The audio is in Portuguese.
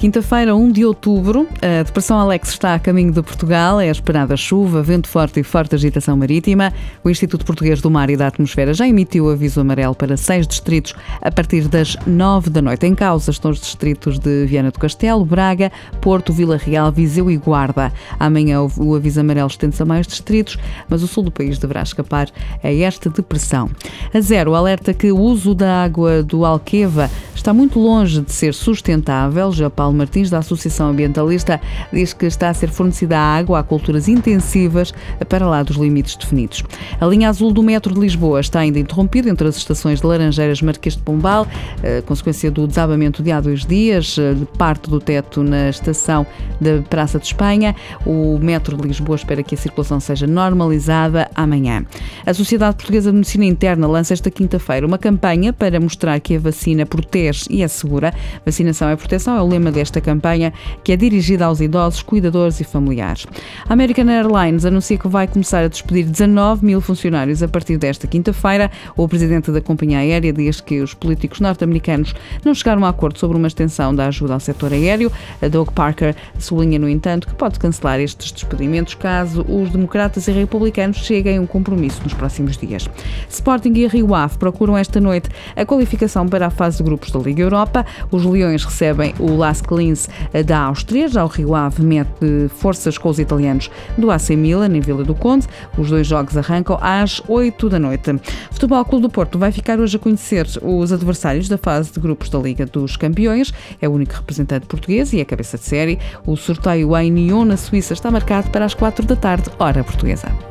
Quinta-feira, 1 de outubro, a depressão Alex está a caminho de Portugal. É esperada chuva, vento forte e forte agitação marítima. O Instituto Português do Mar e da Atmosfera já emitiu aviso amarelo para seis distritos a partir das 9 da noite. Em causa estão os distritos de Viana do Castelo, Braga, Porto, Vila Real, Viseu e Guarda. Amanhã o aviso amarelo estende-se a mais distritos, mas o sul do país deverá escapar a esta depressão. A zero alerta que o uso da água do Alqueva está muito longe de ser sustentável. Já Paulo Martins, da Associação Ambientalista, diz que está a ser fornecida água a culturas intensivas para lá dos limites definidos. A linha azul do metro de Lisboa está ainda interrompida entre as estações de Laranjeiras Marquês de Pombal, eh, consequência do desabamento de há dois dias, eh, de parte do teto na estação da Praça de Espanha. O metro de Lisboa espera que a circulação seja normalizada amanhã. A Sociedade Portuguesa de Medicina Interna lança esta quinta-feira uma campanha para mostrar que a vacina protege e é segura. Vacinação é proteção é o lema desta campanha, que é dirigida aos idosos, cuidadores e familiares. A American Airlines anuncia que vai começar a despedir 19 mil funcionários a partir desta quinta-feira. O presidente da companhia aérea diz que os políticos norte-americanos não chegaram a acordo sobre uma extensão da ajuda ao setor aéreo. A Doug Parker sublinha, no entanto, que pode cancelar estes despedimentos caso os democratas e republicanos cheguem a um compromisso nos próximos dias. Sporting e Rio Ave procuram esta noite a qualificação para a fase de grupos da Liga Europa. Os Leões recebem o Las Klins da Áustria, já o Rio Ave mete forças com os italianos do AC Milan em Vila do Conde. Os dois jogos arrancam às 8 da noite. Futebol Clube do Porto vai ficar hoje a conhecer os adversários da fase de grupos da Liga dos Campeões. É o único representante português e é cabeça de série. O sorteio em Nyon, na Suíça, está marcado para as 4 da tarde, hora portuguesa.